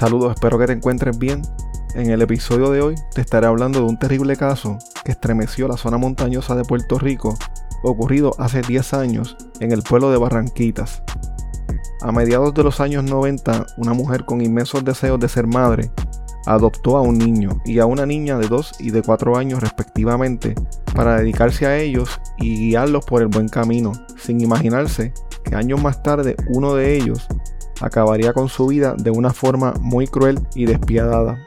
Saludos, espero que te encuentres bien. En el episodio de hoy te estaré hablando de un terrible caso que estremeció la zona montañosa de Puerto Rico, ocurrido hace 10 años en el pueblo de Barranquitas. A mediados de los años 90, una mujer con inmensos deseos de ser madre adoptó a un niño y a una niña de 2 y de 4 años respectivamente para dedicarse a ellos y guiarlos por el buen camino, sin imaginarse que años más tarde uno de ellos acabaría con su vida de una forma muy cruel y despiadada.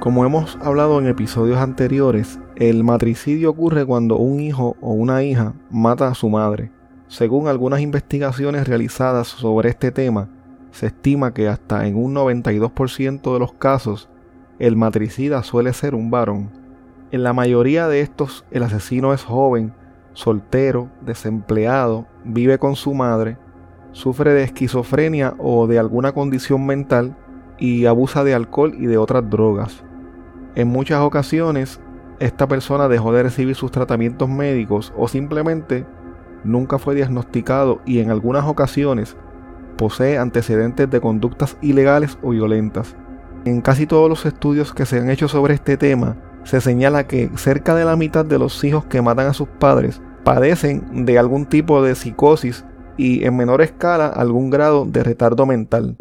Como hemos hablado en episodios anteriores, el matricidio ocurre cuando un hijo o una hija mata a su madre. Según algunas investigaciones realizadas sobre este tema, se estima que hasta en un 92% de los casos el matricida suele ser un varón. En la mayoría de estos el asesino es joven, soltero, desempleado, vive con su madre, sufre de esquizofrenia o de alguna condición mental y abusa de alcohol y de otras drogas. En muchas ocasiones, esta persona dejó de recibir sus tratamientos médicos o simplemente nunca fue diagnosticado y en algunas ocasiones posee antecedentes de conductas ilegales o violentas. En casi todos los estudios que se han hecho sobre este tema, se señala que cerca de la mitad de los hijos que matan a sus padres padecen de algún tipo de psicosis y en menor escala algún grado de retardo mental.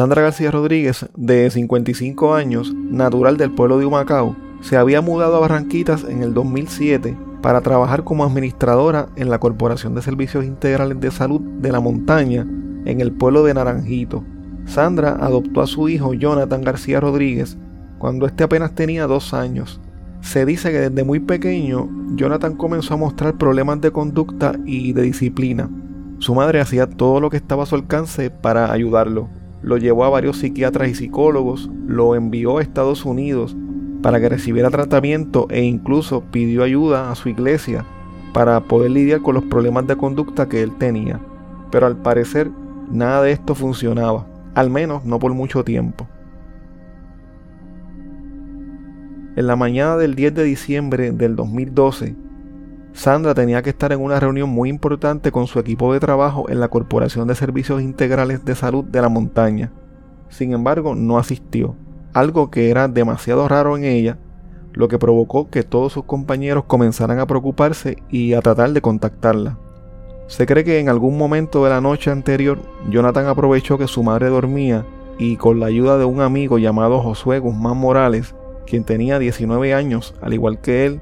Sandra García Rodríguez, de 55 años, natural del pueblo de Humacao, se había mudado a Barranquitas en el 2007 para trabajar como administradora en la Corporación de Servicios Integrales de Salud de la Montaña en el pueblo de Naranjito. Sandra adoptó a su hijo Jonathan García Rodríguez cuando este apenas tenía dos años. Se dice que desde muy pequeño Jonathan comenzó a mostrar problemas de conducta y de disciplina. Su madre hacía todo lo que estaba a su alcance para ayudarlo lo llevó a varios psiquiatras y psicólogos, lo envió a Estados Unidos para que recibiera tratamiento e incluso pidió ayuda a su iglesia para poder lidiar con los problemas de conducta que él tenía. Pero al parecer nada de esto funcionaba, al menos no por mucho tiempo. En la mañana del 10 de diciembre del 2012, Sandra tenía que estar en una reunión muy importante con su equipo de trabajo en la Corporación de Servicios Integrales de Salud de la Montaña. Sin embargo, no asistió, algo que era demasiado raro en ella, lo que provocó que todos sus compañeros comenzaran a preocuparse y a tratar de contactarla. Se cree que en algún momento de la noche anterior, Jonathan aprovechó que su madre dormía y con la ayuda de un amigo llamado Josué Guzmán Morales, quien tenía 19 años, al igual que él,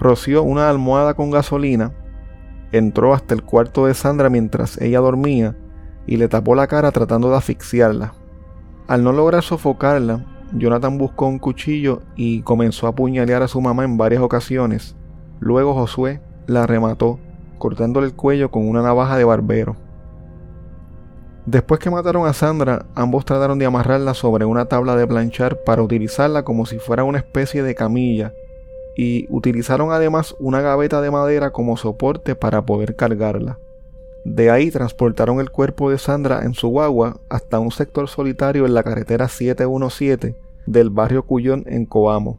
roció una almohada con gasolina, entró hasta el cuarto de Sandra mientras ella dormía y le tapó la cara tratando de asfixiarla. Al no lograr sofocarla, Jonathan buscó un cuchillo y comenzó a apuñalear a su mamá en varias ocasiones. Luego Josué la remató, cortándole el cuello con una navaja de barbero. Después que mataron a Sandra, ambos trataron de amarrarla sobre una tabla de planchar para utilizarla como si fuera una especie de camilla y utilizaron además una gaveta de madera como soporte para poder cargarla. De ahí transportaron el cuerpo de Sandra en su guagua hasta un sector solitario en la carretera 717 del barrio Cuyón en Coamo.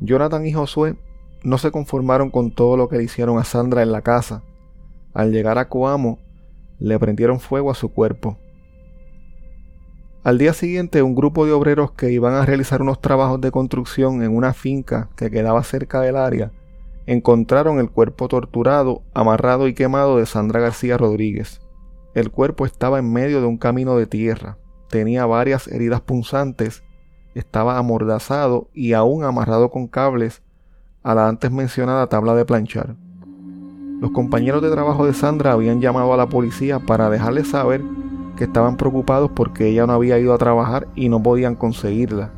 Jonathan y Josué no se conformaron con todo lo que le hicieron a Sandra en la casa. Al llegar a Coamo, le prendieron fuego a su cuerpo. Al día siguiente, un grupo de obreros que iban a realizar unos trabajos de construcción en una finca que quedaba cerca del área, encontraron el cuerpo torturado, amarrado y quemado de Sandra García Rodríguez. El cuerpo estaba en medio de un camino de tierra, tenía varias heridas punzantes, estaba amordazado y aún amarrado con cables a la antes mencionada tabla de planchar. Los compañeros de trabajo de Sandra habían llamado a la policía para dejarle saber que estaban preocupados porque ella no había ido a trabajar y no podían conseguirla.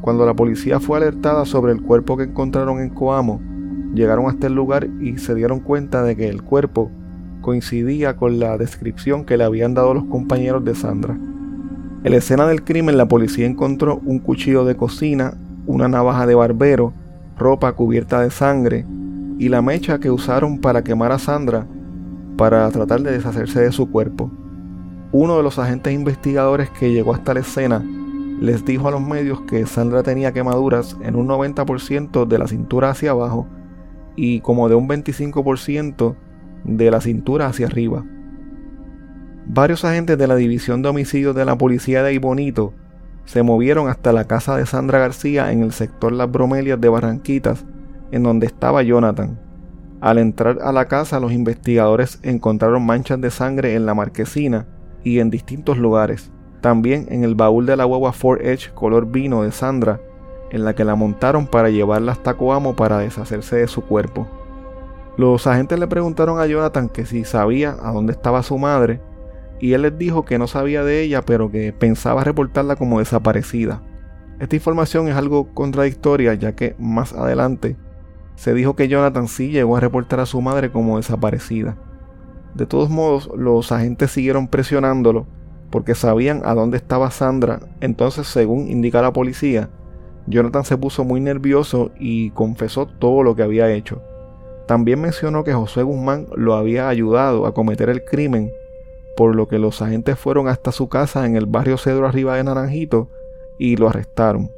Cuando la policía fue alertada sobre el cuerpo que encontraron en Coamo, llegaron hasta el lugar y se dieron cuenta de que el cuerpo coincidía con la descripción que le habían dado los compañeros de Sandra. En la escena del crimen la policía encontró un cuchillo de cocina, una navaja de barbero, ropa cubierta de sangre y la mecha que usaron para quemar a Sandra para tratar de deshacerse de su cuerpo. Uno de los agentes investigadores que llegó hasta la escena les dijo a los medios que Sandra tenía quemaduras en un 90% de la cintura hacia abajo y como de un 25% de la cintura hacia arriba. Varios agentes de la División de Homicidios de la Policía de Ibonito se movieron hasta la casa de Sandra García en el sector Las Bromelias de Barranquitas, en donde estaba Jonathan. Al entrar a la casa, los investigadores encontraron manchas de sangre en la marquesina y en distintos lugares. También en el baúl de la guagua Ford Edge color vino de Sandra, en la que la montaron para llevarla hasta Coamo para deshacerse de su cuerpo. Los agentes le preguntaron a Jonathan que si sabía a dónde estaba su madre, y él les dijo que no sabía de ella, pero que pensaba reportarla como desaparecida. Esta información es algo contradictoria, ya que más adelante se dijo que Jonathan sí llegó a reportar a su madre como desaparecida. De todos modos, los agentes siguieron presionándolo porque sabían a dónde estaba Sandra, entonces según indica la policía, Jonathan se puso muy nervioso y confesó todo lo que había hecho. También mencionó que José Guzmán lo había ayudado a cometer el crimen, por lo que los agentes fueron hasta su casa en el barrio Cedro arriba de Naranjito y lo arrestaron.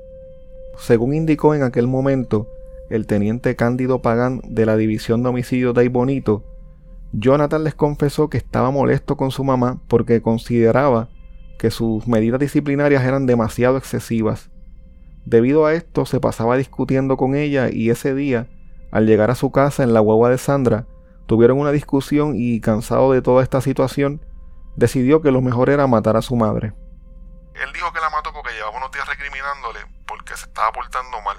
Según indicó en aquel momento el teniente Cándido Pagán de la División de Homicidios de Bonito, Jonathan les confesó que estaba molesto con su mamá porque consideraba que sus medidas disciplinarias eran demasiado excesivas. Debido a esto se pasaba discutiendo con ella y ese día, al llegar a su casa en la guagua de Sandra, tuvieron una discusión y cansado de toda esta situación, decidió que lo mejor era matar a su madre. Él dijo que la mató porque llevaba unos días recriminándole porque se estaba portando mal.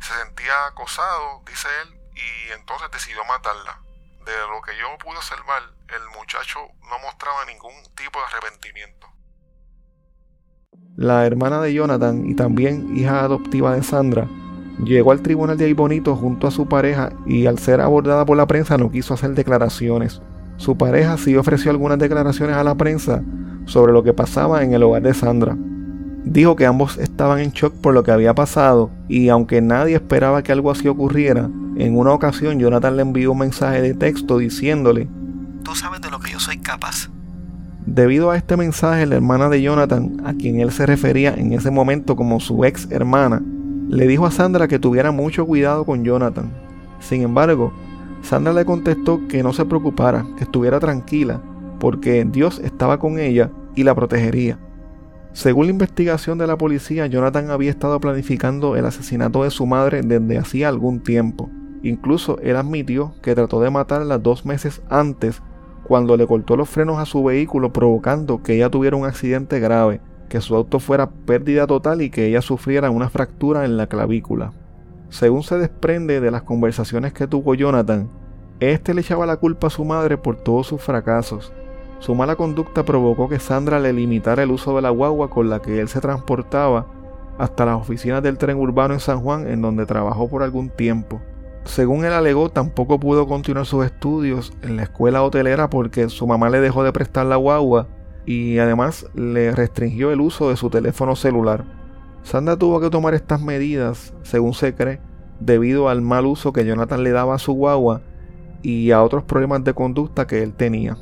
Se sentía acosado, dice él, y entonces decidió matarla. De lo que yo pude observar, el muchacho no mostraba ningún tipo de arrepentimiento. La hermana de Jonathan y también hija adoptiva de Sandra llegó al tribunal de Bonito junto a su pareja y al ser abordada por la prensa no quiso hacer declaraciones. Su pareja sí ofreció algunas declaraciones a la prensa sobre lo que pasaba en el hogar de Sandra. Dijo que ambos estaban en shock por lo que había pasado y aunque nadie esperaba que algo así ocurriera, en una ocasión Jonathan le envió un mensaje de texto diciéndole, Tú sabes de lo que yo soy capaz. Debido a este mensaje, la hermana de Jonathan, a quien él se refería en ese momento como su ex hermana, le dijo a Sandra que tuviera mucho cuidado con Jonathan. Sin embargo, Sandra le contestó que no se preocupara, que estuviera tranquila, porque Dios estaba con ella y la protegería. Según la investigación de la policía, Jonathan había estado planificando el asesinato de su madre desde hacía algún tiempo. Incluso él admitió que trató de matarla dos meses antes cuando le cortó los frenos a su vehículo provocando que ella tuviera un accidente grave, que su auto fuera pérdida total y que ella sufriera una fractura en la clavícula. Según se desprende de las conversaciones que tuvo Jonathan, este le echaba la culpa a su madre por todos sus fracasos. Su mala conducta provocó que Sandra le limitara el uso de la guagua con la que él se transportaba hasta las oficinas del tren urbano en San Juan, en donde trabajó por algún tiempo. Según él alegó, tampoco pudo continuar sus estudios en la escuela hotelera porque su mamá le dejó de prestar la guagua y además le restringió el uso de su teléfono celular. Sandra tuvo que tomar estas medidas, según se cree, debido al mal uso que Jonathan le daba a su guagua y a otros problemas de conducta que él tenía.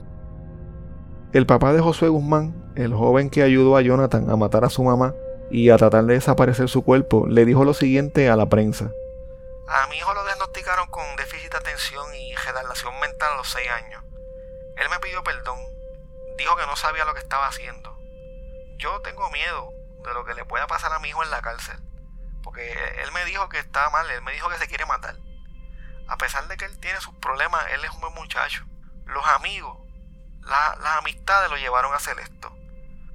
El papá de Josué Guzmán, el joven que ayudó a Jonathan a matar a su mamá y a tratar de desaparecer su cuerpo, le dijo lo siguiente a la prensa. A mi hijo lo diagnosticaron con déficit de atención y retardación mental a los 6 años. Él me pidió perdón, dijo que no sabía lo que estaba haciendo. Yo tengo miedo de lo que le pueda pasar a mi hijo en la cárcel. Porque él me dijo que estaba mal, él me dijo que se quiere matar. A pesar de que él tiene sus problemas, él es un buen muchacho. Los amigos, las amistades lo llevaron a hacer esto.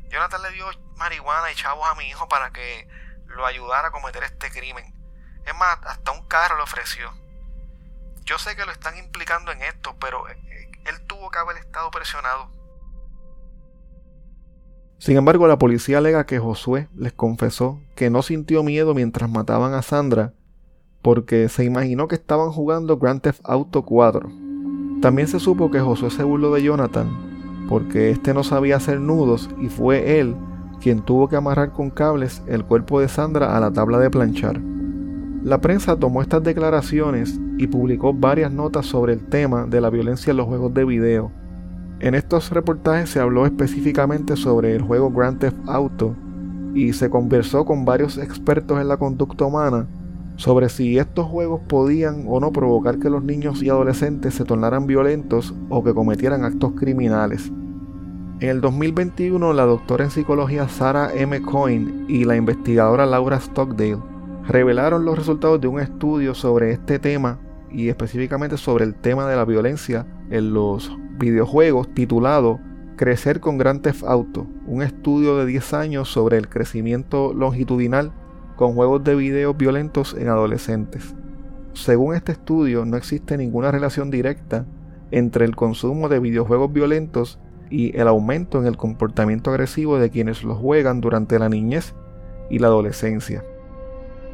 Jonathan le dio marihuana y chavos a mi hijo para que lo ayudara a cometer este crimen. Es más, hasta un carro le ofreció. Yo sé que lo están implicando en esto, pero eh, él tuvo que haber estado presionado. Sin embargo, la policía alega que Josué les confesó que no sintió miedo mientras mataban a Sandra porque se imaginó que estaban jugando Grand Theft Auto 4. También se supo que Josué se burló de Jonathan porque éste no sabía hacer nudos y fue él quien tuvo que amarrar con cables el cuerpo de Sandra a la tabla de planchar. La prensa tomó estas declaraciones y publicó varias notas sobre el tema de la violencia en los juegos de video. En estos reportajes se habló específicamente sobre el juego Grand Theft Auto y se conversó con varios expertos en la conducta humana sobre si estos juegos podían o no provocar que los niños y adolescentes se tornaran violentos o que cometieran actos criminales. En el 2021, la doctora en psicología Sarah M. Coyne y la investigadora Laura Stockdale revelaron los resultados de un estudio sobre este tema y específicamente sobre el tema de la violencia en los videojuegos titulado Crecer con Grand Theft Auto, un estudio de 10 años sobre el crecimiento longitudinal con juegos de video violentos en adolescentes. Según este estudio, no existe ninguna relación directa entre el consumo de videojuegos violentos y el aumento en el comportamiento agresivo de quienes los juegan durante la niñez y la adolescencia.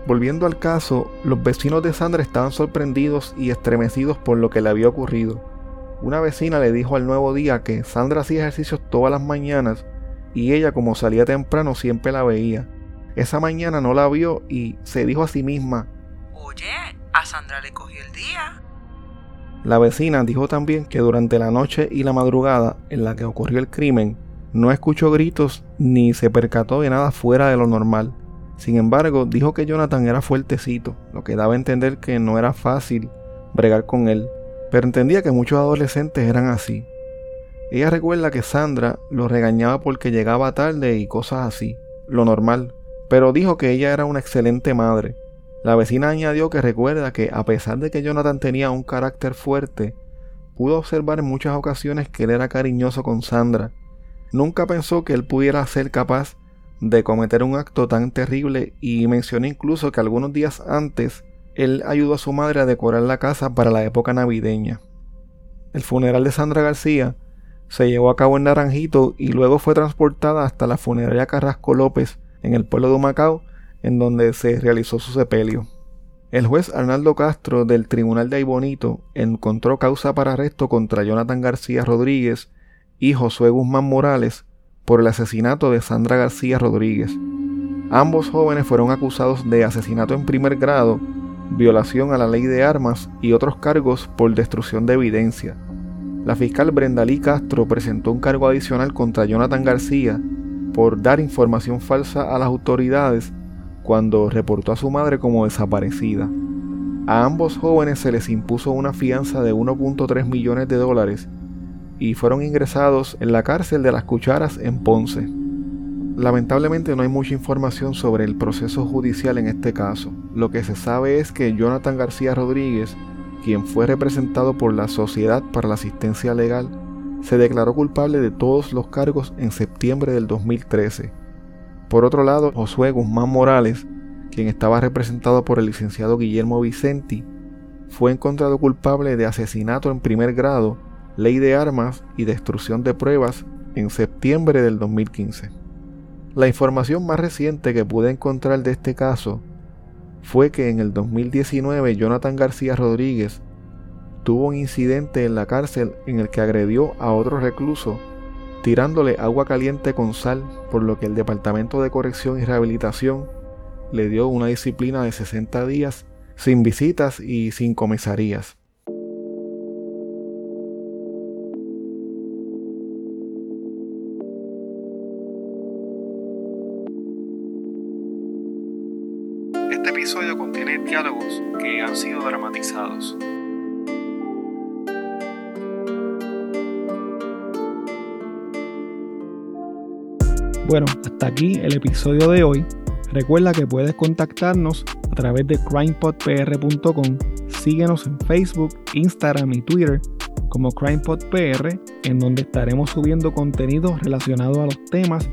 Volviendo al caso, los vecinos de Sandra estaban sorprendidos y estremecidos por lo que le había ocurrido. Una vecina le dijo al nuevo día que Sandra hacía ejercicios todas las mañanas y ella como salía temprano siempre la veía. Esa mañana no la vio y se dijo a sí misma, Oye, a Sandra le cogió el día. La vecina dijo también que durante la noche y la madrugada en la que ocurrió el crimen, no escuchó gritos ni se percató de nada fuera de lo normal. Sin embargo, dijo que Jonathan era fuertecito, lo que daba a entender que no era fácil bregar con él, pero entendía que muchos adolescentes eran así. Ella recuerda que Sandra lo regañaba porque llegaba tarde y cosas así, lo normal, pero dijo que ella era una excelente madre la vecina añadió que recuerda que a pesar de que Jonathan tenía un carácter fuerte, pudo observar en muchas ocasiones que él era cariñoso con Sandra. Nunca pensó que él pudiera ser capaz de cometer un acto tan terrible y mencionó incluso que algunos días antes él ayudó a su madre a decorar la casa para la época navideña. El funeral de Sandra García se llevó a cabo en Naranjito y luego fue transportada hasta la funeraria Carrasco López en el pueblo de Humacao en donde se realizó su sepelio. El juez Arnaldo Castro del Tribunal de Aibonito encontró causa para arresto contra Jonathan García Rodríguez y Josué Guzmán Morales por el asesinato de Sandra García Rodríguez. Ambos jóvenes fueron acusados de asesinato en primer grado, violación a la ley de armas y otros cargos por destrucción de evidencia. La fiscal Brenda Lee Castro presentó un cargo adicional contra Jonathan García por dar información falsa a las autoridades cuando reportó a su madre como desaparecida. A ambos jóvenes se les impuso una fianza de 1.3 millones de dólares y fueron ingresados en la cárcel de las cucharas en Ponce. Lamentablemente no hay mucha información sobre el proceso judicial en este caso. Lo que se sabe es que Jonathan García Rodríguez, quien fue representado por la Sociedad para la Asistencia Legal, se declaró culpable de todos los cargos en septiembre del 2013 por otro lado, Josué Guzmán Morales, quien estaba representado por el licenciado Guillermo Vicenti, fue encontrado culpable de asesinato en primer grado, ley de armas y destrucción de pruebas en septiembre del 2015. La información más reciente que pude encontrar de este caso fue que en el 2019 Jonathan García Rodríguez tuvo un incidente en la cárcel en el que agredió a otro recluso tirándole agua caliente con sal, por lo que el Departamento de Corrección y Rehabilitación le dio una disciplina de 60 días sin visitas y sin comisarías. Este episodio contiene diálogos que han sido dramatizados. Bueno, hasta aquí el episodio de hoy. Recuerda que puedes contactarnos a través de crimepodpr.com. Síguenos en Facebook, Instagram y Twitter como CrimePodPR, en donde estaremos subiendo contenido relacionado a los temas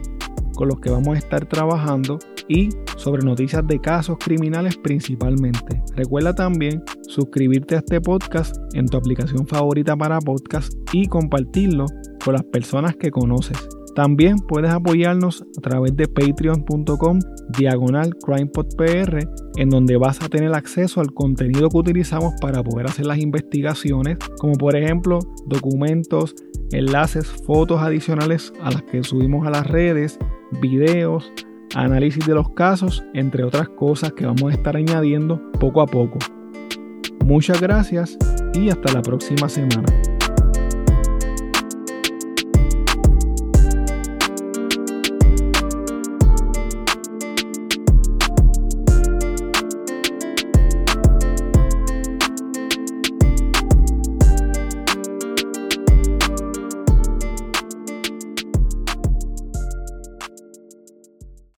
con los que vamos a estar trabajando y sobre noticias de casos criminales principalmente. Recuerda también suscribirte a este podcast en tu aplicación favorita para podcast y compartirlo con las personas que conoces. También puedes apoyarnos a través de patreon.com diagonal crimepodpr en donde vas a tener acceso al contenido que utilizamos para poder hacer las investigaciones, como por ejemplo documentos, enlaces, fotos adicionales a las que subimos a las redes, videos, análisis de los casos, entre otras cosas que vamos a estar añadiendo poco a poco. Muchas gracias y hasta la próxima semana.